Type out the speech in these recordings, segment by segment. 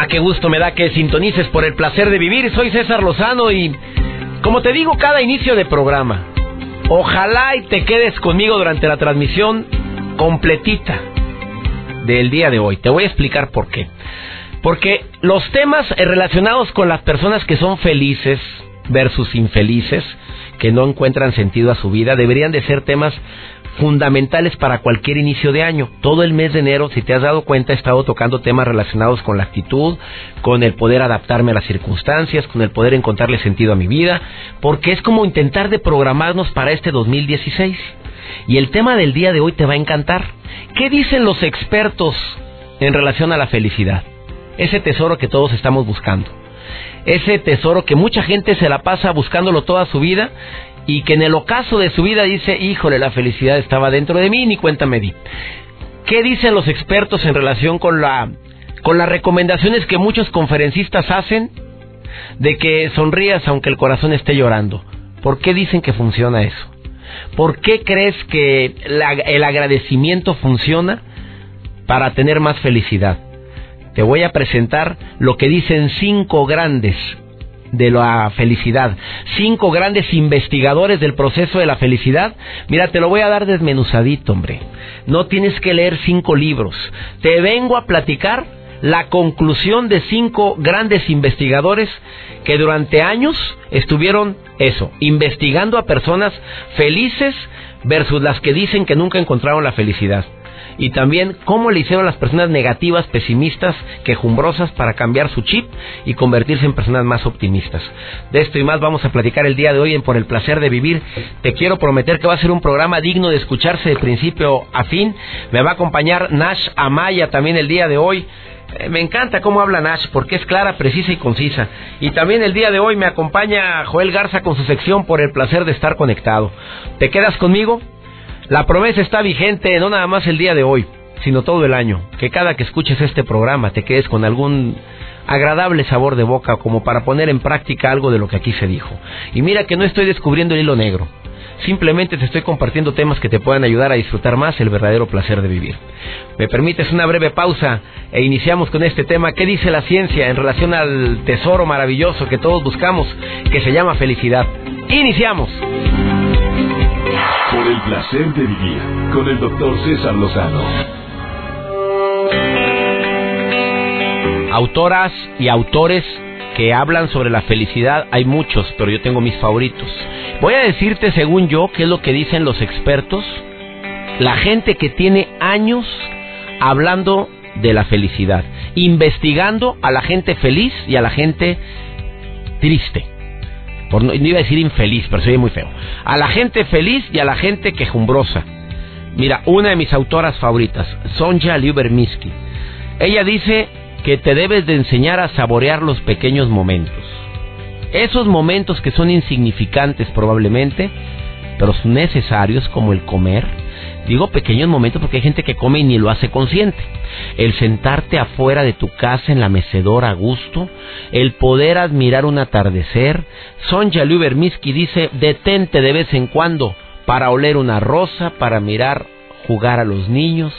Ah, qué gusto me da que sintonices por el placer de vivir. Soy César Lozano y como te digo cada inicio de programa, ojalá y te quedes conmigo durante la transmisión completita del día de hoy. Te voy a explicar por qué. Porque los temas relacionados con las personas que son felices versus infelices, que no encuentran sentido a su vida, deberían de ser temas fundamentales para cualquier inicio de año. Todo el mes de enero, si te has dado cuenta, he estado tocando temas relacionados con la actitud, con el poder adaptarme a las circunstancias, con el poder encontrarle sentido a mi vida, porque es como intentar de programarnos para este 2016. Y el tema del día de hoy te va a encantar. ¿Qué dicen los expertos en relación a la felicidad? Ese tesoro que todos estamos buscando. Ese tesoro que mucha gente se la pasa buscándolo toda su vida y que en el ocaso de su vida dice, híjole, la felicidad estaba dentro de mí, ni cuenta me di. ¿Qué dicen los expertos en relación con la con las recomendaciones que muchos conferencistas hacen de que sonrías aunque el corazón esté llorando? ¿Por qué dicen que funciona eso? ¿Por qué crees que el agradecimiento funciona para tener más felicidad? Te voy a presentar lo que dicen cinco grandes de la felicidad. Cinco grandes investigadores del proceso de la felicidad. Mira, te lo voy a dar desmenuzadito, hombre. No tienes que leer cinco libros. Te vengo a platicar la conclusión de cinco grandes investigadores que durante años estuvieron eso, investigando a personas felices versus las que dicen que nunca encontraron la felicidad y también cómo le hicieron las personas negativas, pesimistas, quejumbrosas para cambiar su chip y convertirse en personas más optimistas. De esto y más vamos a platicar el día de hoy en Por el placer de vivir. Te quiero prometer que va a ser un programa digno de escucharse de principio a fin. Me va a acompañar Nash Amaya también el día de hoy. Eh, me encanta cómo habla Nash porque es clara, precisa y concisa. Y también el día de hoy me acompaña Joel Garza con su sección por el placer de estar conectado. ¿Te quedas conmigo? La promesa está vigente no nada más el día de hoy, sino todo el año. Que cada que escuches este programa te quedes con algún agradable sabor de boca como para poner en práctica algo de lo que aquí se dijo. Y mira que no estoy descubriendo el hilo negro. Simplemente te estoy compartiendo temas que te puedan ayudar a disfrutar más el verdadero placer de vivir. ¿Me permites una breve pausa e iniciamos con este tema? ¿Qué dice la ciencia en relación al tesoro maravilloso que todos buscamos, que se llama felicidad? Iniciamos. Por el placer de vivir con el doctor César Lozano. Autoras y autores que hablan sobre la felicidad hay muchos, pero yo tengo mis favoritos. Voy a decirte, según yo, qué es lo que dicen los expertos, la gente que tiene años hablando de la felicidad, investigando a la gente feliz y a la gente triste no, iba a decir infeliz, pero se muy feo. A la gente feliz y a la gente quejumbrosa. Mira, una de mis autoras favoritas, Sonja Lyubermisky. Ella dice que te debes de enseñar a saborear los pequeños momentos. Esos momentos que son insignificantes probablemente, pero son necesarios como el comer, Digo pequeños momentos porque hay gente que come y ni lo hace consciente. El sentarte afuera de tu casa en la mecedora a gusto, el poder admirar un atardecer. Sonja Lubermisky dice, detente de vez en cuando para oler una rosa, para mirar jugar a los niños.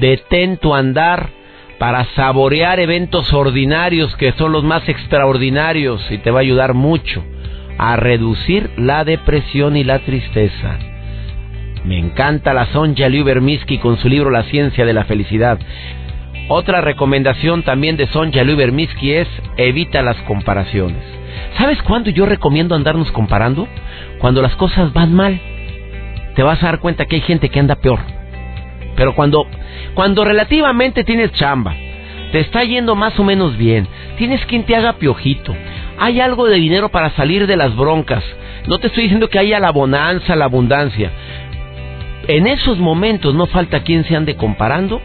Detén tu andar para saborear eventos ordinarios que son los más extraordinarios y te va a ayudar mucho a reducir la depresión y la tristeza. Me encanta la Sonja Lyubermisky con su libro La ciencia de la felicidad. Otra recomendación también de Sonja Lyubermisky es evita las comparaciones. ¿Sabes cuándo yo recomiendo andarnos comparando? Cuando las cosas van mal. Te vas a dar cuenta que hay gente que anda peor. Pero cuando cuando relativamente tienes chamba, te está yendo más o menos bien, tienes quien te haga piojito, hay algo de dinero para salir de las broncas. No te estoy diciendo que haya la bonanza, la abundancia, en esos momentos no falta quien se ande comparando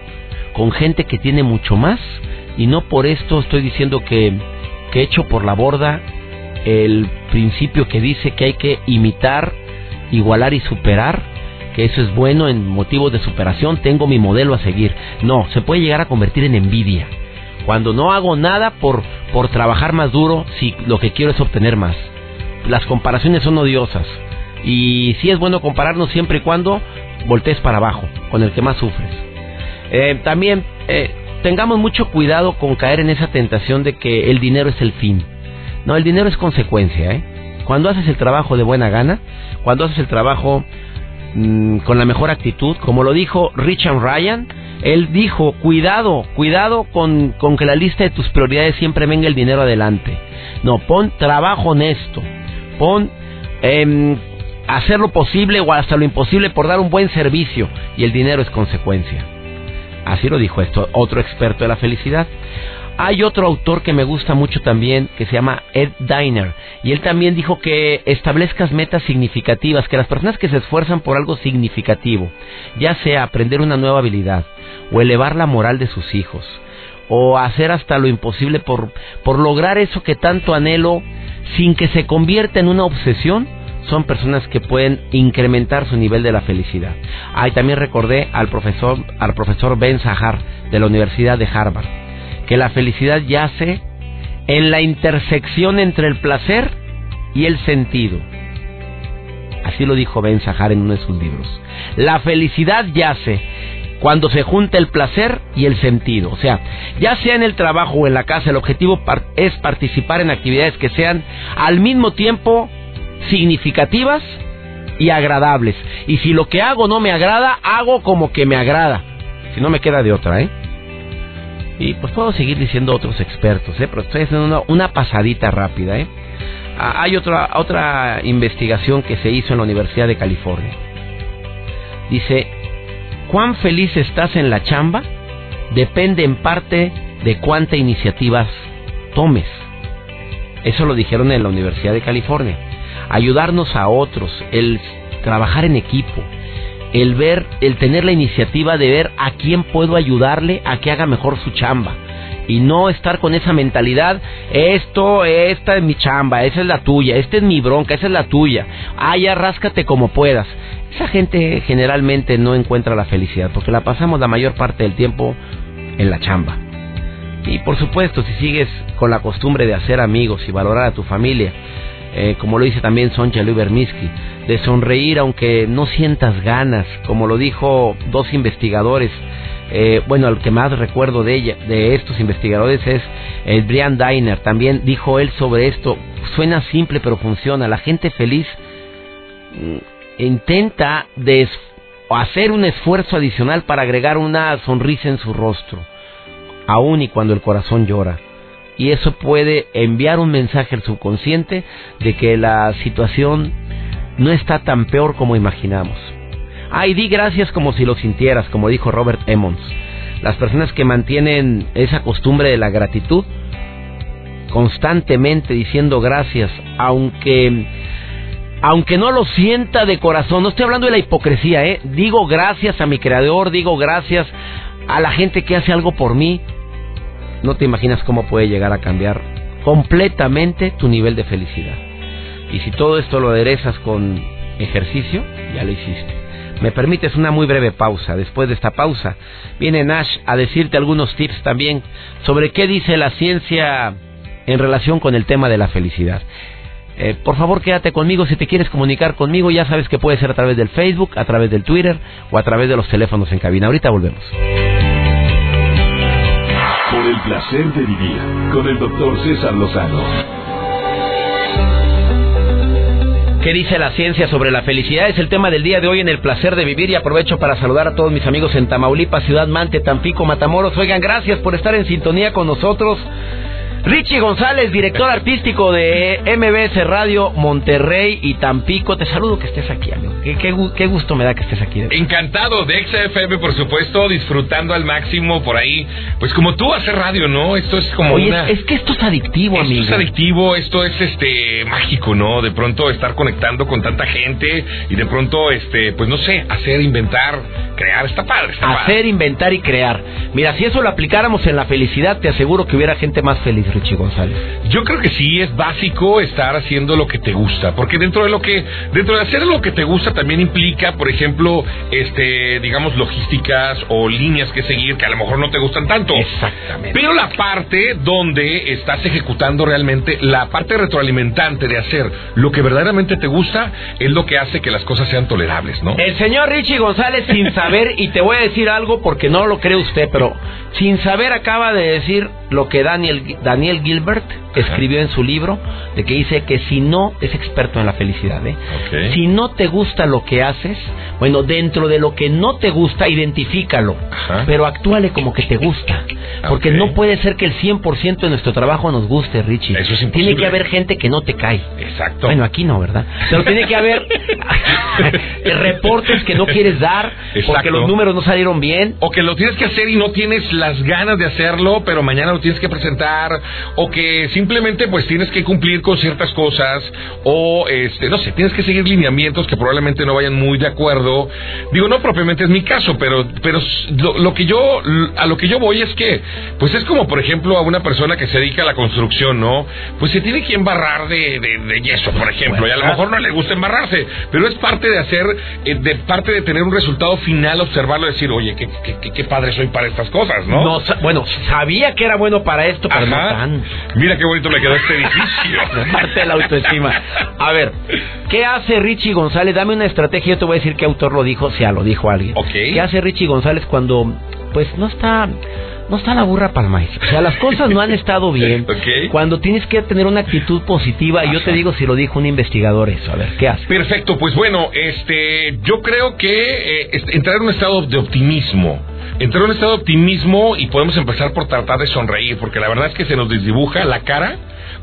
con gente que tiene mucho más y no por esto estoy diciendo que, que echo por la borda el principio que dice que hay que imitar, igualar y superar, que eso es bueno en motivos de superación, tengo mi modelo a seguir. No, se puede llegar a convertir en envidia. Cuando no hago nada por, por trabajar más duro, si lo que quiero es obtener más. Las comparaciones son odiosas. Y sí es bueno compararnos siempre y cuando voltees para abajo, con el que más sufres. Eh, también eh, tengamos mucho cuidado con caer en esa tentación de que el dinero es el fin. No, el dinero es consecuencia. ¿eh? Cuando haces el trabajo de buena gana, cuando haces el trabajo mm, con la mejor actitud, como lo dijo Richard Ryan, él dijo, cuidado, cuidado con, que la lista de tus prioridades siempre venga el dinero adelante. No, pon trabajo honesto, pon eh, hacer lo posible o hasta lo imposible por dar un buen servicio y el dinero es consecuencia. Así lo dijo esto, otro experto de la felicidad. Hay otro autor que me gusta mucho también, que se llama Ed Diner, y él también dijo que establezcas metas significativas, que las personas que se esfuerzan por algo significativo, ya sea aprender una nueva habilidad, o elevar la moral de sus hijos, o hacer hasta lo imposible por, por lograr eso que tanto anhelo, sin que se convierta en una obsesión, son personas que pueden incrementar su nivel de la felicidad. Ah, también recordé al profesor, al profesor Ben Sahar de la Universidad de Harvard, que la felicidad yace en la intersección entre el placer y el sentido. Así lo dijo Ben Sahar en uno de sus libros. La felicidad yace cuando se junta el placer y el sentido. O sea, ya sea en el trabajo o en la casa, el objetivo es participar en actividades que sean al mismo tiempo significativas y agradables. Y si lo que hago no me agrada, hago como que me agrada. Si no me queda de otra, ¿eh? Y pues puedo seguir diciendo otros expertos, ¿eh? Pero estoy haciendo una, una pasadita rápida, ¿eh? Ah, hay otra, otra investigación que se hizo en la Universidad de California. Dice, ¿cuán feliz estás en la chamba? Depende en parte de cuánta iniciativas tomes. Eso lo dijeron en la Universidad de California ayudarnos a otros, el trabajar en equipo, el ver, el tener la iniciativa de ver a quién puedo ayudarle a que haga mejor su chamba y no estar con esa mentalidad, esto, esta es mi chamba, esa es la tuya, esta es mi bronca, esa es la tuya, ah, ya ráscate como puedas. Esa gente generalmente no encuentra la felicidad porque la pasamos la mayor parte del tiempo en la chamba. Y por supuesto, si sigues con la costumbre de hacer amigos y valorar a tu familia, eh, como lo dice también Sonja Lubermisky, de sonreír aunque no sientas ganas, como lo dijo dos investigadores. Eh, bueno, el que más recuerdo de ella, de estos investigadores es eh, Brian Diner. También dijo él sobre esto. Suena simple pero funciona. La gente feliz mm, intenta hacer un esfuerzo adicional para agregar una sonrisa en su rostro, aun y cuando el corazón llora y eso puede enviar un mensaje al subconsciente de que la situación no está tan peor como imaginamos. Ay, di gracias como si lo sintieras, como dijo Robert Emmons. Las personas que mantienen esa costumbre de la gratitud, constantemente diciendo gracias, aunque aunque no lo sienta de corazón, no estoy hablando de la hipocresía, ¿eh? digo gracias a mi creador, digo gracias a la gente que hace algo por mí, no te imaginas cómo puede llegar a cambiar completamente tu nivel de felicidad. Y si todo esto lo aderezas con ejercicio, ya lo hiciste. Me permites una muy breve pausa. Después de esta pausa, viene Nash a decirte algunos tips también sobre qué dice la ciencia en relación con el tema de la felicidad. Eh, por favor, quédate conmigo. Si te quieres comunicar conmigo, ya sabes que puede ser a través del Facebook, a través del Twitter o a través de los teléfonos en cabina. Ahorita volvemos el placer de vivir con el doctor César Lozano. ¿Qué dice la ciencia sobre la felicidad? Es el tema del día de hoy en el placer de vivir y aprovecho para saludar a todos mis amigos en Tamaulipas, Ciudad Mante, Tampico, Matamoros. Oigan, gracias por estar en sintonía con nosotros. Richie González, director artístico de MBS Radio Monterrey y Tampico. Te saludo que estés aquí, amigo. Qué, gusto me da que estés aquí. Encantado de XFM, por supuesto, disfrutando al máximo por ahí. Pues como tú haces radio, ¿no? Esto es como Oye, es, que esto es adictivo, amigo. Esto es adictivo, esto es este mágico, ¿no? De pronto estar conectando con tanta gente y de pronto, este, pues no sé, hacer, inventar, crear, está padre. Está hacer, inventar y crear. Mira, si eso lo aplicáramos en la felicidad, te aseguro que hubiera gente más feliz. Richie González? Yo creo que sí es básico estar haciendo lo que te gusta, porque dentro de lo que dentro de hacer lo que te gusta también implica, por ejemplo, este, digamos logísticas o líneas que seguir que a lo mejor no te gustan tanto. Exactamente. Pero la parte donde estás ejecutando realmente la parte retroalimentante de hacer lo que verdaderamente te gusta es lo que hace que las cosas sean tolerables, ¿no? El señor Richie González sin saber y te voy a decir algo porque no lo cree usted, pero sin saber acaba de decir lo que Daniel Daniel Gilbert escribió en su libro, de que dice que si no, es experto en la felicidad, ¿eh? si no te gusta lo que haces, bueno, dentro de lo que no te gusta, identifícalo, pero actúale como que te gusta, porque no puede ser que el 100% de nuestro trabajo nos guste, Richie. Eso es tiene que haber gente que no te cae. Exacto. Bueno, aquí no, ¿verdad? Pero tiene que haber reportes que no quieres dar, porque los números no salieron bien. O que lo tienes que hacer y no tienes las ganas de hacerlo, pero mañana lo tienes que presentar, o que simplemente pues tienes que cumplir con ciertas cosas o este no sé, tienes que seguir lineamientos que probablemente no vayan muy de acuerdo. Digo, no propiamente es mi caso, pero pero lo, que yo a lo que yo voy es que pues es como por ejemplo a una persona que se dedica a la construcción, ¿no? Pues se tiene que embarrar de, de, yeso, por ejemplo, y a lo mejor no le gusta embarrarse, pero es parte de hacer eh, de parte de tener un resultado final, observarlo decir, "Oye, qué, qué, qué, padre soy para estas cosas", ¿no? no bueno, sabía que era bueno para esto, pero no tan. Mira qué bonito me quedó este edificio. Parte de la autoestima. A ver, ¿qué hace Richie González? Dame una estrategia, yo te voy a decir qué autor lo dijo, sea lo dijo alguien. ¿Qué hace Richie González cuando, pues, no está no está la burra para el maíz. O sea, las cosas no han estado bien. Cuando tienes que tener una actitud positiva, yo te digo si lo dijo un investigador eso. A ver, ¿qué hace? Perfecto, pues bueno, este, yo creo que eh, entrar en un estado de optimismo entrar en un estado de optimismo y podemos empezar por tratar de sonreír, porque la verdad es que se nos desdibuja la cara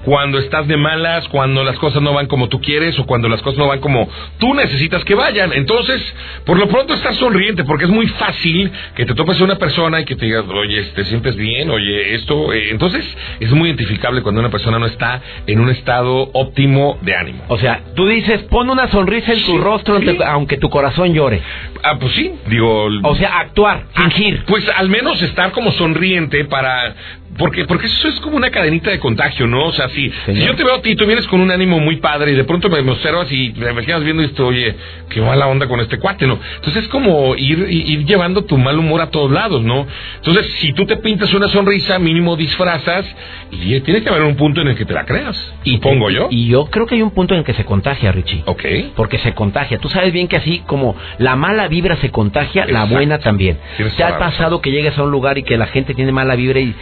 cuando estás de malas, cuando las cosas no van como tú quieres o cuando las cosas no van como tú necesitas que vayan. Entonces, por lo pronto estás sonriente porque es muy fácil que te topes a una persona y que te digas, oye, te sientes bien, oye, esto. Eh, entonces, es muy identificable cuando una persona no está en un estado óptimo de ánimo. O sea, tú dices, pon una sonrisa en tu rostro aunque tu corazón llore. Ah, pues sí, digo. O sea, actuar, fingir. Pues al menos estar como sonriente para porque, porque eso es como una cadenita de contagio, ¿no? O sea, si, si yo te veo a ti, tú vienes con un ánimo muy padre y de pronto me observas y me quedas viendo esto, oye, qué mala onda con este cuate, ¿no? Entonces es como ir, ir llevando tu mal humor a todos lados, ¿no? Entonces, si tú te pintas una sonrisa, mínimo disfrazas, y tiene que haber un punto en el que te la creas. Y pongo yo. Y yo creo que hay un punto en el que se contagia, Richie. Ok. Porque se contagia. Tú sabes bien que así como la mala vibra se contagia, la buena también. ¿Te ha pasado que llegues a un lugar y que la gente tiene mala vibra y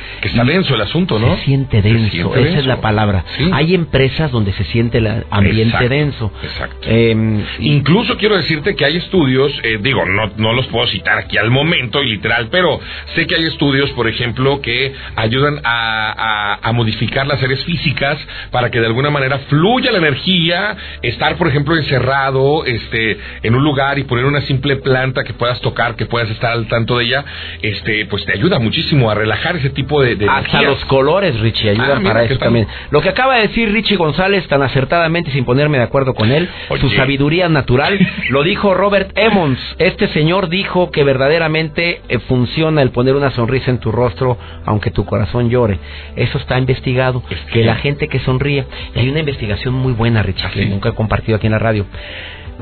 denso el asunto, ¿no? Se siente denso, esa es la palabra. Hay empresas donde se siente el ambiente denso. Exacto. Em, Incluso quiero decirte que hay estudios, eh, digo, no, no los puedo citar aquí al momento y literal, pero sé que hay estudios, por ejemplo, que ayudan a, a, modificar las áreas físicas para que de alguna manera fluya la energía, estar, por ejemplo, encerrado este, en un lugar y poner una simple planta que puedas tocar, que puedas estar al tanto de ella, este, pues te ayuda muchísimo a relajar ese tipo de, de hasta los colores, Richie, ayudan ah, para eso también. Lo que acaba de decir Richie González tan acertadamente, sin ponerme de acuerdo con él, su sabiduría natural, lo dijo Robert Emmons. Este señor dijo que verdaderamente eh, funciona el poner una sonrisa en tu rostro, aunque tu corazón llore. Eso está investigado, que la gente que sonríe. hay una investigación muy buena, Richie, que nunca he compartido aquí en la radio.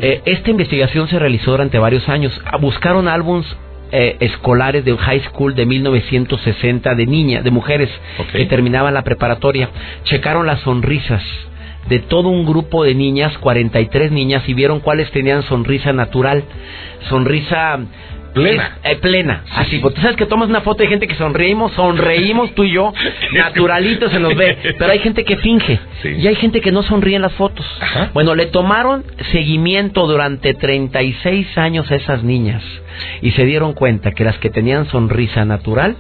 Eh, esta investigación se realizó durante varios años. Buscaron álbums eh, escolares de high school de 1960 de niñas, de mujeres que terminaban la preparatoria. Checaron las sonrisas de todo un grupo de niñas, 43 niñas, y vieron cuáles tenían sonrisa natural, sonrisa Plena. Es, eh, plena. Así, porque tú sabes que tomas una foto de gente que sonreímos, sonreímos tú y yo, naturalito se nos ve. Pero hay gente que finge. Sí. Y hay gente que no sonríe en las fotos. Ajá. Bueno, le tomaron seguimiento durante 36 años a esas niñas. Y se dieron cuenta que las que tenían sonrisa natural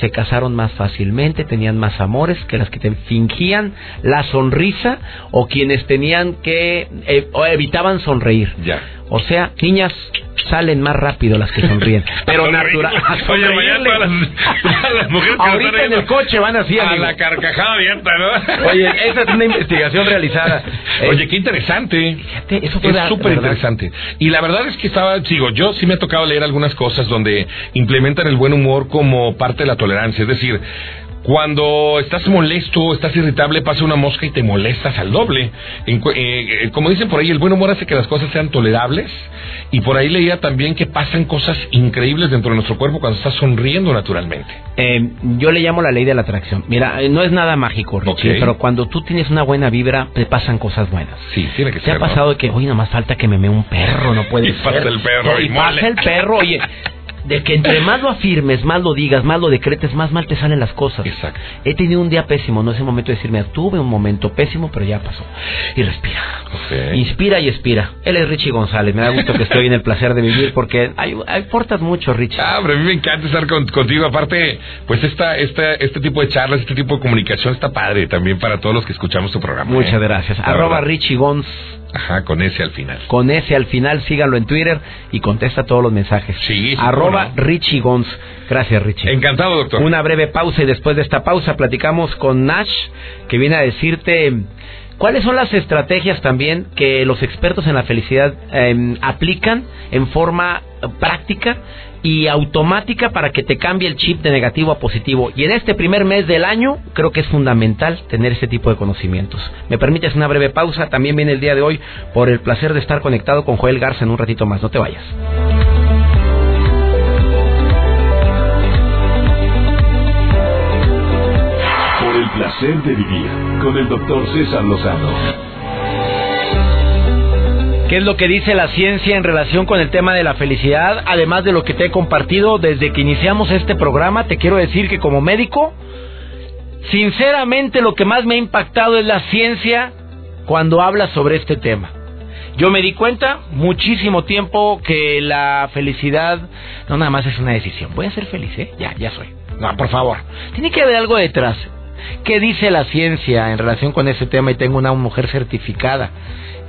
se casaron más fácilmente, tenían más amores que las que te fingían la sonrisa o quienes tenían que eh, o evitaban sonreír. Ya. O sea, niñas salen más rápido las que sonríen. Pero natural. Oye, mañana todas las- mujeres que Ahorita en el coche van así, A amigo. la carcajada abierta, ¿no? Oye, esa es una investigación realizada. Oye, qué interesante. fíjate, eso fue Es súper interesante. Y la verdad es que estaba, digo, yo sí me ha tocado leer algunas cosas donde implementan el buen humor como parte de la tolerancia. Es decir, cuando estás molesto, estás irritable, pasa una mosca y te molestas al doble. En eh, eh, como dicen por ahí, el buen humor hace que las cosas sean tolerables. Y por ahí leía también que pasan cosas increíbles dentro de nuestro cuerpo cuando estás sonriendo naturalmente. Eh, yo le llamo la ley de la atracción. Mira, eh, no es nada mágico, Richie, pero cuando tú tienes una buena vibra, te pasan cosas buenas. Sí, tiene que ¿Te ser. ha ¿no? pasado de que, oye, nada más falta que me mee un perro, no puede Y ser? pasa el perro y y pasa el perro, oye, de que entre más lo afirmes, más lo digas, más lo decretes, más mal te salen las cosas. Exacto. He tenido un día pésimo, no es el momento de decirme, tuve un momento pésimo, pero ya pasó. Y respira. Inspira y expira. Él es Richie González. Me da gusto que estoy en el placer de vivir porque hay, aportas mucho, Richie. Ah, hombre, a mí me encanta estar con- contigo. Aparte, pues esta, esta, este tipo de charlas, este tipo de comunicación está padre también para todos los que escuchamos tu programa. Muchas ¿eh? gracias. La Arroba verdad. Richie Gonz. Ajá, con ese al final. Con ese al final, síganlo en Twitter y contesta todos los mensajes. Sí, sí, Arroba no. Richie Gonz. Gracias, Richie. Encantado, doctor. Una breve pausa y después de esta pausa platicamos con Nash, que viene a decirte cuáles son las estrategias también que los expertos en la felicidad eh, aplican en forma práctica y automática para que te cambie el chip de negativo a positivo. Y en este primer mes del año creo que es fundamental tener este tipo de conocimientos. ¿Me permites una breve pausa? También viene el día de hoy por el placer de estar conectado con Joel Garza en un ratito más. No te vayas. Por el placer de vivir con el doctor César Lozano. ¿Qué es lo que dice la ciencia en relación con el tema de la felicidad? Además de lo que te he compartido desde que iniciamos este programa, te quiero decir que como médico, sinceramente lo que más me ha impactado es la ciencia cuando habla sobre este tema. Yo me di cuenta muchísimo tiempo que la felicidad no nada más es una decisión. Voy a ser feliz, ¿eh? Ya, ya soy. No, por favor. Tiene que haber algo detrás. ¿Qué dice la ciencia en relación con ese tema? Y tengo una mujer certificada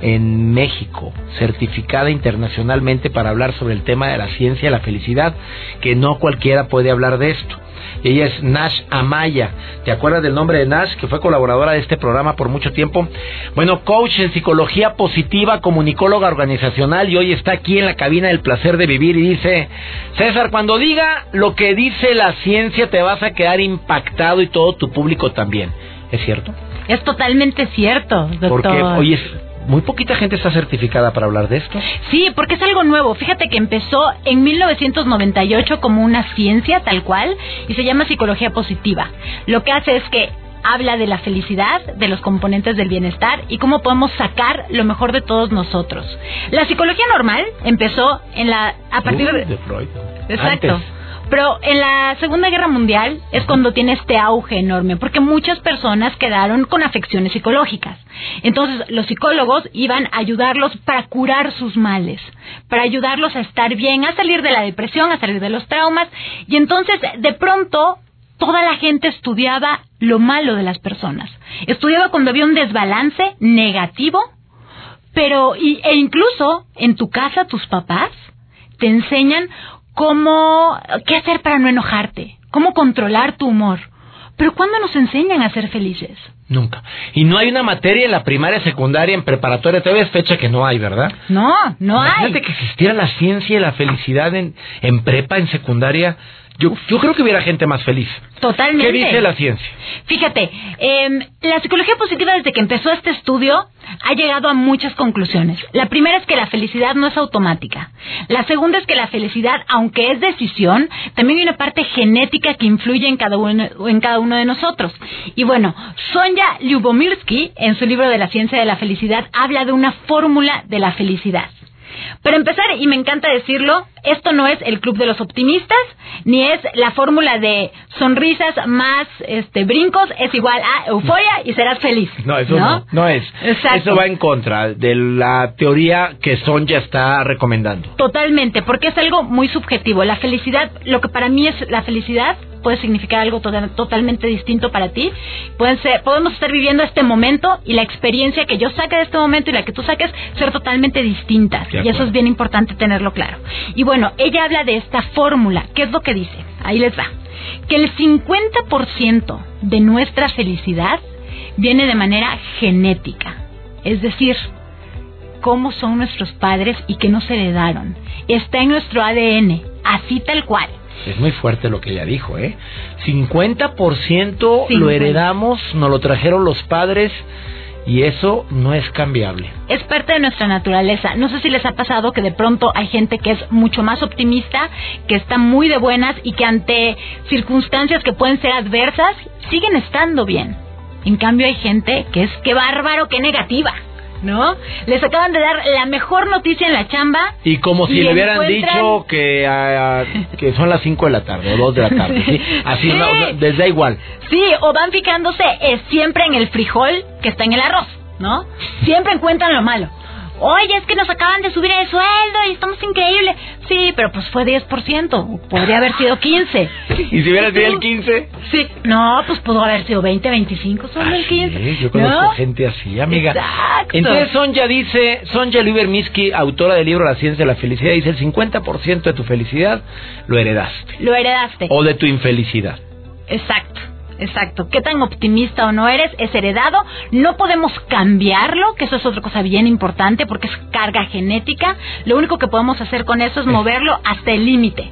en México, certificada internacionalmente para hablar sobre el tema de la ciencia y la felicidad, que no cualquiera puede hablar de esto. Ella es Nash Amaya. ¿Te acuerdas del nombre de Nash, que fue colaboradora de este programa por mucho tiempo? Bueno, coach en psicología positiva, comunicóloga organizacional y hoy está aquí en la cabina del placer de vivir y dice, César, cuando diga lo que dice la ciencia te vas a quedar impactado y todo tu público también. ¿Es cierto? Es totalmente cierto, doctor. Porque, oye, muy poquita gente está certificada para hablar de esto. Sí, porque es algo nuevo. Fíjate que empezó en 1998 como una ciencia tal cual y se llama psicología positiva. Lo que hace es que habla de la felicidad, de los componentes del bienestar y cómo podemos sacar lo mejor de todos nosotros. La psicología normal empezó en la a partir Uy, de de Freud. Exacto. Antes. Pero en la Segunda Guerra Mundial es cuando tiene este auge enorme, porque muchas personas quedaron con afecciones psicológicas. Entonces los psicólogos iban a ayudarlos para curar sus males, para ayudarlos a estar bien, a salir de la depresión, a salir de los traumas. Y entonces de pronto toda la gente estudiaba lo malo de las personas. Estudiaba cuando había un desbalance negativo, pero y, e incluso en tu casa tus papás te enseñan cómo qué hacer para no enojarte, cómo controlar tu humor. Pero ¿cuándo nos enseñan a ser felices? Nunca. Y no hay una materia en la primaria, secundaria, en preparatoria. Todavía es fecha que no hay, ¿verdad? No, no hay. Imagínate que existiera la ciencia y la felicidad en, en prepa, en secundaria. Yo, yo creo que hubiera gente más feliz. Totalmente. ¿Qué dice la ciencia? Fíjate, eh, la psicología positiva desde que empezó este estudio ha llegado a muchas conclusiones. La primera es que la felicidad no es automática. La segunda es que la felicidad, aunque es decisión, también hay una parte genética que influye en cada uno, en cada uno de nosotros. Y bueno, Sonja Lyubomirsky, en su libro de la ciencia de la felicidad, habla de una fórmula de la felicidad. Para empezar, y me encanta decirlo, esto no es el club de los optimistas, ni es la fórmula de sonrisas más este brincos es igual a euforia y serás feliz. No, eso no, no, es. Eso va en contra de la teoría que Sonja está recomendando. Totalmente, porque es algo muy subjetivo. La felicidad, lo que para mí es la felicidad, puede significar algo totalmente distinto para ti. Pueden ser, podemos estar viviendo este momento y la experiencia que yo saque de este momento y la que tú saques ser totalmente distintas. Y eso es bien importante tenerlo claro. Y bueno, ella habla de esta fórmula. ¿Qué es lo que dice? Ahí les va. Que el 50% de nuestra felicidad viene de manera genética. Es decir, cómo son nuestros padres y que nos heredaron. Está en nuestro ADN, así tal cual. Es muy fuerte lo que ella dijo, ¿eh? 50% lo heredamos, nos lo trajeron los padres y eso no es cambiable. Es parte de nuestra naturaleza. No sé si les ha pasado que de pronto hay gente que es mucho más optimista, que está muy de buenas y que ante circunstancias que pueden ser adversas, siguen estando bien. En cambio hay gente que es que bárbaro, que negativa. ¿No? Les acaban de dar la mejor noticia en la chamba. Y como si le hubieran dicho que, ah, que son las 5 de la tarde o 2 de la tarde, ¿sí? Así, No, les da igual. Sí, o van fijándose es siempre en el frijol que está en el arroz, ¿no? Siempre encuentran lo malo. Oye, es que nos acaban de subir el sueldo y estamos increíbles. Sí, pero pues fue 10%, podría haber sido 15. ¿Y si hubiera sido el 15? Sí, no, pues pudo haber sido 20, 25, solo el 15. Sí, yo conozco gente así, amiga. Exacto. Entonces Sonja miski Sonja Liebermisky, autora del libro La ciencia de la felicidad, dice el 50% de tu felicidad lo heredaste. Lo heredaste. O de tu infelicidad. Exacto. Exacto. ¿Qué tan optimista o no eres? Es heredado. No podemos cambiarlo, que eso es otra cosa bien importante porque es carga genética. Lo único que podemos hacer con eso es moverlo hasta el límite.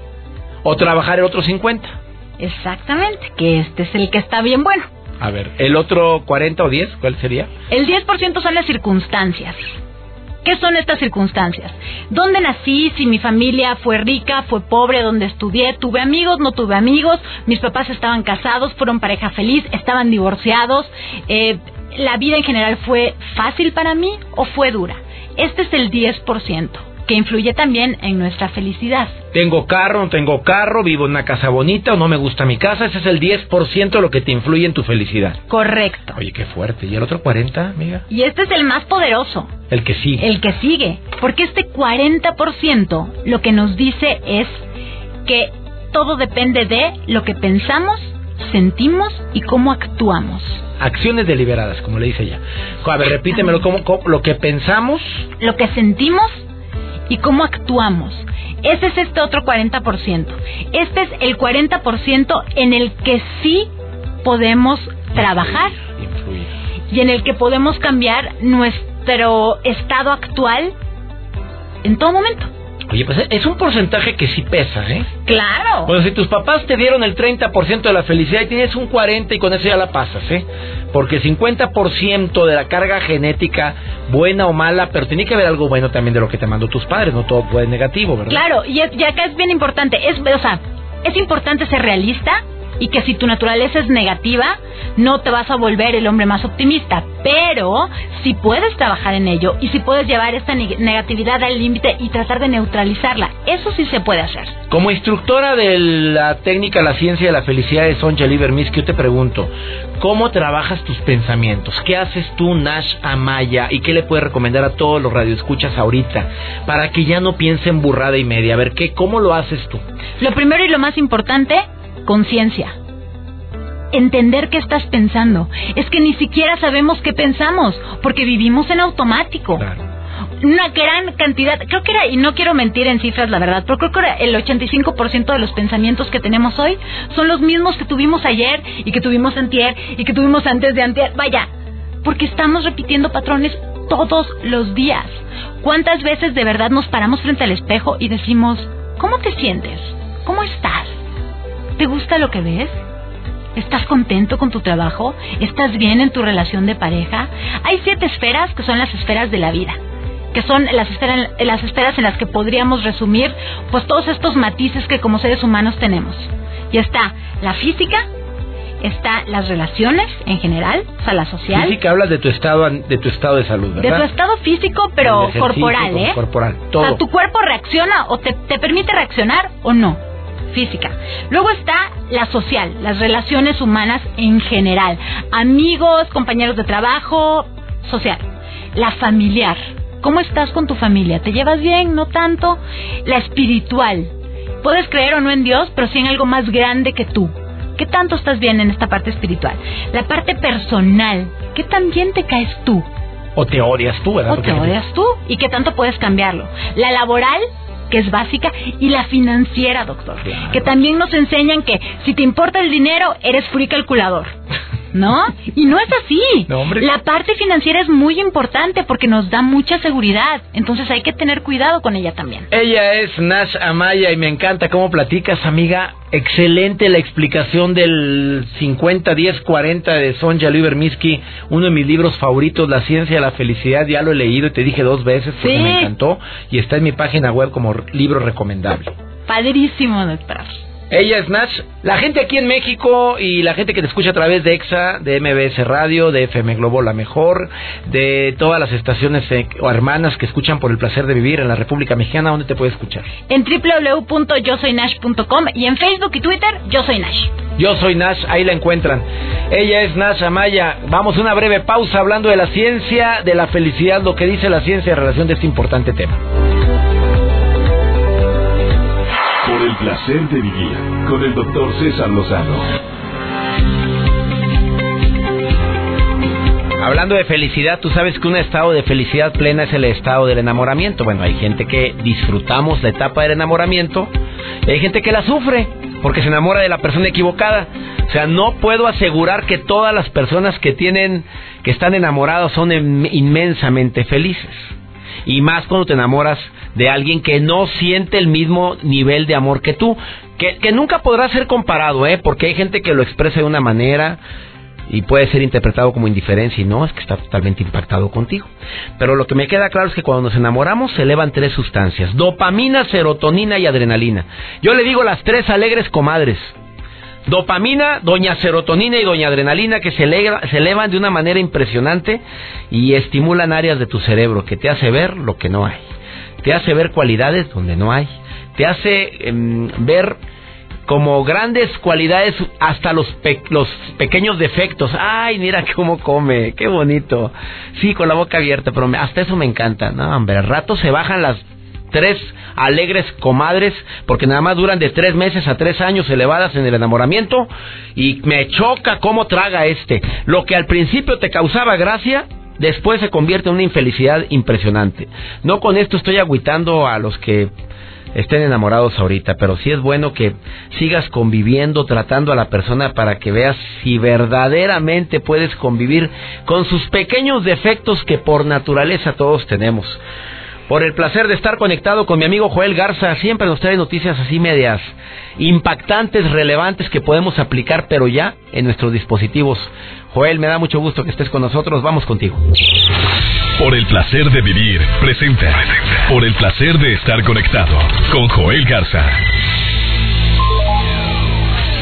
O trabajar el otro 50. Exactamente, que este es el que está bien bueno. A ver, ¿el otro 40 o 10 cuál sería? El 10% son las circunstancias. ¿Qué son estas circunstancias? ¿Dónde nací? Si mi familia fue rica, fue pobre, ¿dónde estudié, tuve amigos, no tuve amigos, mis papás estaban casados, fueron pareja feliz, estaban divorciados, eh, la vida en general fue fácil para mí o fue dura. Este es el 10% que influye también en nuestra felicidad. Tengo carro, no tengo carro, vivo en una casa bonita o no me gusta mi casa, ese es el 10% de lo que te influye en tu felicidad. Correcto. Oye, qué fuerte. ¿Y el otro 40, amiga? Y este es el más poderoso. El que sigue. El que sigue. Porque este 40% lo que nos dice es que todo depende de lo que pensamos, sentimos y cómo actuamos. Acciones deliberadas, como le dice ella. A ver, repítemelo, ¿cómo, lo que pensamos? Lo que sentimos y cómo actuamos. Ese es este otro 40%. Este es el 40% en el que sí podemos trabajar y en el que podemos cambiar nuestro estado actual en todo momento. Oye, pues es un porcentaje que sí pesa, ¿eh? Claro. Bueno, si tus papás te dieron el 30% de la felicidad y tienes un 40% y con eso ya la pasas, ¿eh? Porque 50% de la carga genética, buena o mala, pero tiene que haber algo bueno también de lo que te mandó tus padres, no todo puede negativo, ¿verdad? Claro, y, y acá es bien importante, es, o sea, es importante ser realista y que si tu naturaleza es negativa, no te vas a volver el hombre más optimista, pero si puedes trabajar en ello y si puedes llevar esta negatividad al límite y tratar de neutralizarla, eso sí se puede hacer. Como instructora de la técnica La ciencia de la felicidad de Sonja Liebermis, yo te pregunto, ¿cómo trabajas tus pensamientos? ¿Qué haces tú, Nash Amaya? ¿Y qué le puedes recomendar a todos los radioescuchas ahorita para que ya no piensen burrada y media? A ver, ¿qué, ¿cómo lo haces tú? Lo primero y lo más importante conciencia. Entender qué estás pensando. Es que ni siquiera sabemos qué pensamos, porque vivimos en automático. Una gran cantidad, creo que era, y no quiero mentir en cifras, la verdad, pero creo que era el 85% de los pensamientos que tenemos hoy son los mismos que tuvimos ayer y que tuvimos antier y que tuvimos antes de antier. Vaya, porque estamos repitiendo patrones todos los días. ¿Cuántas veces de verdad nos paramos frente al espejo y decimos, ¿cómo te sientes? ¿Cómo estás? ¿Te gusta lo que ves? ¿Estás contento con tu trabajo? ¿Estás bien en tu relación de pareja? Hay siete esferas que son las esferas de la vida, que son las esferas, las esferas en las que podríamos resumir pues todos estos matices que como seres humanos tenemos. Y está la física, está las relaciones en general, o sea, la social. Física hablas de tu estado de tu estado de salud, ¿verdad? De tu estado físico, pero corporal, ¿eh? Corporal, todo. O sea, tu cuerpo reacciona o te, te permite reaccionar o no. Física. Luego está la social, las relaciones humanas en general. Amigos, compañeros de trabajo, social. La familiar. ¿Cómo estás con tu familia? ¿Te llevas bien? ¿No tanto? La espiritual. Puedes creer o no en Dios, pero sí en algo más grande que tú. ¿Qué tanto estás bien en esta parte espiritual? La parte personal, ¿qué tan bien te caes tú? O te odias tú, ¿verdad? O te odias tú. ¿Y qué tanto puedes cambiarlo? La laboral, que es básica, y la financiera, doctor. Que también nos enseñan que si te importa el dinero, eres free calculador. ¿No? Y no es así. La parte financiera es muy importante porque nos da mucha seguridad. Entonces hay que tener cuidado con ella también. Ella es Nash Amaya y me encanta cómo platicas, amiga. Excelente la explicación del 50-10-40 de Sonja Livermiski, uno de mis libros favoritos, La ciencia de la felicidad. Ya lo he leído y te dije dos veces porque me encantó y está en mi página web como libro recomendable. Padrísimo, doctor. Ella es Nash. La gente aquí en México y la gente que te escucha a través de EXA, de MBS Radio, de FM Globo La Mejor, de todas las estaciones eh, o hermanas que escuchan por el placer de vivir en la República Mexicana, ¿dónde te puede escuchar? En www.yosoynash.com y en Facebook y Twitter, Yo Soy Nash. Yo soy Nash, ahí la encuentran. Ella es Nash Amaya. Vamos a una breve pausa hablando de la ciencia, de la felicidad, lo que dice la ciencia en relación de este importante tema. Placer de vivir con el doctor César Lozano. Hablando de felicidad, tú sabes que un estado de felicidad plena es el estado del enamoramiento. Bueno, hay gente que disfrutamos la etapa del enamoramiento, y hay gente que la sufre porque se enamora de la persona equivocada. O sea, no puedo asegurar que todas las personas que tienen que están enamoradas son inmensamente felices y más cuando te enamoras de alguien que no siente el mismo nivel de amor que tú, que, que nunca podrá ser comparado, ¿eh? Porque hay gente que lo expresa de una manera y puede ser interpretado como indiferencia y no, es que está totalmente impactado contigo. Pero lo que me queda claro es que cuando nos enamoramos se elevan tres sustancias, dopamina, serotonina y adrenalina. Yo le digo las tres alegres comadres. Dopamina, doña serotonina y doña adrenalina que se, elevan de una manera impresionante y estimulan áreas de tu cerebro que te hace ver lo que no hay. Te hace ver cualidades donde no hay. Te hace em, ver como grandes cualidades hasta los, los pequeños defectos. Ay, mira cómo come, qué bonito. Sí, con la boca abierta, pero hasta eso me encanta. No, hombre, al rato se bajan las tres alegres comadres, porque nada más duran de tres meses a tres años elevadas en el enamoramiento, y me choca cómo traga este. Lo que al principio te causaba gracia, después se convierte en una infelicidad impresionante. No con esto estoy agüitando a los que estén enamorados ahorita, pero sí es bueno que sigas conviviendo, tratando a la persona para que veas si verdaderamente puedes convivir con sus pequeños defectos que por naturaleza todos tenemos por el placer de estar conectado con mi amigo Joel Garza. Siempre nos trae noticias así medias impactantes, relevantes que podemos aplicar, pero ya en nuestros dispositivos. Joel, me da mucho gusto que estés con nosotros. Vamos contigo. Por el placer de vivir, presenta. Por el placer de estar conectado con Joel Garza.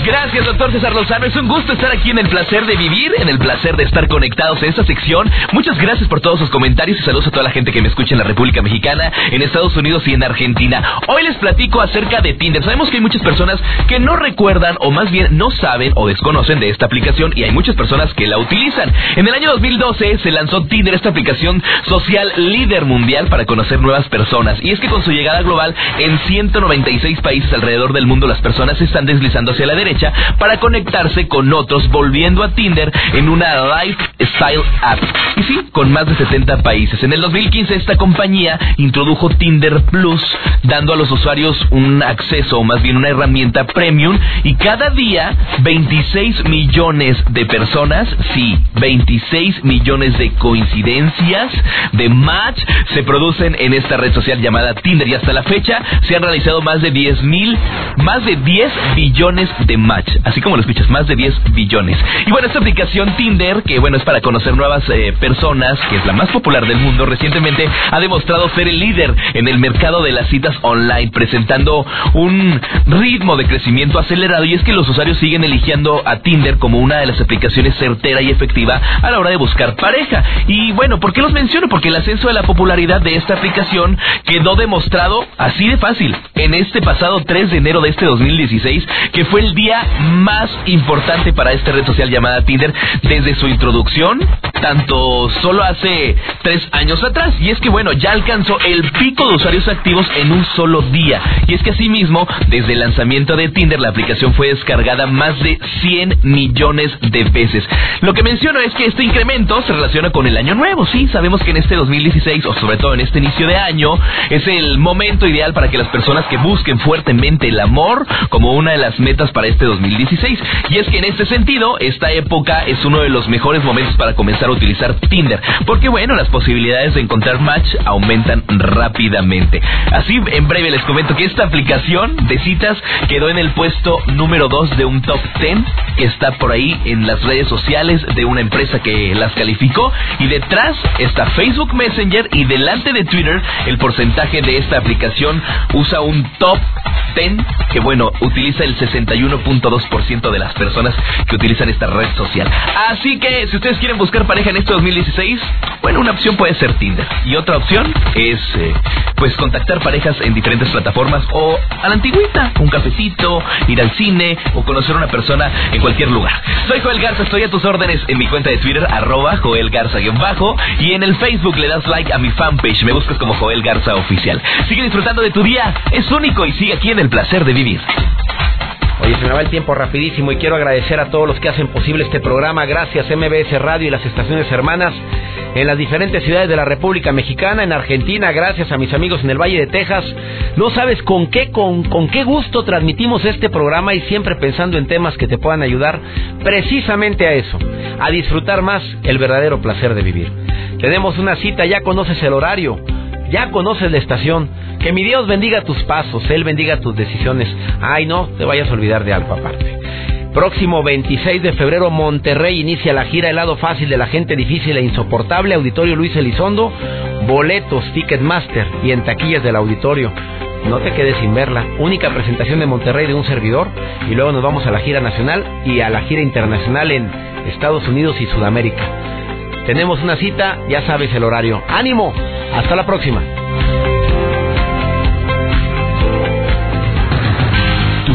Gracias, doctor César Lozano. Es un gusto estar aquí en el placer de vivir, en el placer de estar conectados en esta sección. Muchas gracias por todos sus comentarios y saludos a toda la gente que me escucha en la República Mexicana, en Estados Unidos y en Argentina. Hoy les platico acerca de Tinder. Sabemos que hay muchas personas que no recuerdan o más bien no saben o desconocen de esta aplicación y hay muchas personas que la utilizan. En el año 2012 se lanzó Tinder, esta aplicación social líder mundial para conocer nuevas personas. Y es que con su llegada global en 196 países alrededor del mundo las personas se están deslizando hacia la derecha para conectarse con otros, volviendo a Tinder en una lifestyle app. Y sí, con más de 70 países. En el 2015 esta compañía introdujo Tinder Plus, dando a los usuarios un acceso, o más bien una herramienta premium, y cada día 26 millones de personas, sí, 26 millones de coincidencias, de match, se producen en esta red social llamada Tinder y hasta la fecha se han realizado más de 10 mil, más de 10 billones de Match, así como lo escuchas, más de 10 billones. Y bueno, esta aplicación Tinder, que bueno, es para conocer nuevas eh, personas, que es la más popular del mundo, recientemente ha demostrado ser el líder en el mercado de las citas online, presentando un ritmo de crecimiento acelerado y es que los usuarios siguen eligiendo a Tinder como una de las aplicaciones certera y efectiva a la hora de buscar pareja. Y bueno, ¿por qué los menciono? Porque el ascenso de la popularidad de esta aplicación quedó demostrado así de fácil en este pasado 3 de enero de este 2016, que fue el día más importante para esta red social llamada Tinder desde su introducción, tanto solo hace tres años atrás. Y es que bueno, ya alcanzó el pico de usuarios activos en un solo día. Y es que asimismo, desde el lanzamiento de Tinder, la aplicación fue descargada más de 100 millones de veces. Lo que menciono es que este incremento se relaciona con el año nuevo. Sí, sabemos que en este 2016, o sobre todo en este inicio de año, es el momento ideal para que las personas que busquen fuertemente el amor como una de las metas para este 2016. Y es que en este sentido, esta época es uno de los mejores momentos para comenzar a utilizar Tinder. Porque bueno, las posibilidades de encontrar match aumentan rápidamente. Así, en breve les comento que esta aplicación de citas quedó en el puesto número 2 de un top 10 que está por ahí en las redes sociales de una empresa que las calificó. Y detrás está Facebook Messenger y delante de Twitter el porcentaje de esta aplicación usa un top 10 que bueno, utiliza el 61.2% de las personas que utilizan esta red social. Así que si ustedes quieren buscar pareja en este 2016, bueno, una opción puede ser Tinder. Y otra opción es eh, pues contactar parejas en diferentes plataformas o a la antigüita, un cafecito, ir al cine o conocer a una persona en cualquier lugar. Soy Joel Garza, estoy a tus órdenes en mi cuenta de Twitter, arroba Joel Garza-bajo y en el Facebook le das like a mi fanpage, me buscas como Joel Garza Oficial. Sigue disfrutando de tu día, es único y sigue aquí en el placer de vivir. Oye, se me va el tiempo rapidísimo y quiero agradecer a todos los que hacen posible este programa. Gracias MBS Radio y las estaciones hermanas en las diferentes ciudades de la República Mexicana, en Argentina, gracias a mis amigos en el Valle de Texas. No sabes con qué, con, con qué gusto transmitimos este programa y siempre pensando en temas que te puedan ayudar precisamente a eso, a disfrutar más el verdadero placer de vivir. Tenemos una cita, ya conoces el horario ya conoces la estación. Que mi Dios bendiga tus pasos, Él bendiga tus decisiones. Ay, no te vayas a olvidar de algo aparte. Próximo 26 de febrero, Monterrey inicia la gira El lado fácil de la gente difícil e insoportable. Auditorio Luis Elizondo. Boletos, Ticketmaster y en taquillas del auditorio. No te quedes sin verla. Única presentación de Monterrey de un servidor. Y luego nos vamos a la gira nacional y a la gira internacional en Estados Unidos y Sudamérica. Tenemos una cita, ya sabes el horario. ¡Ánimo! Hasta la próxima.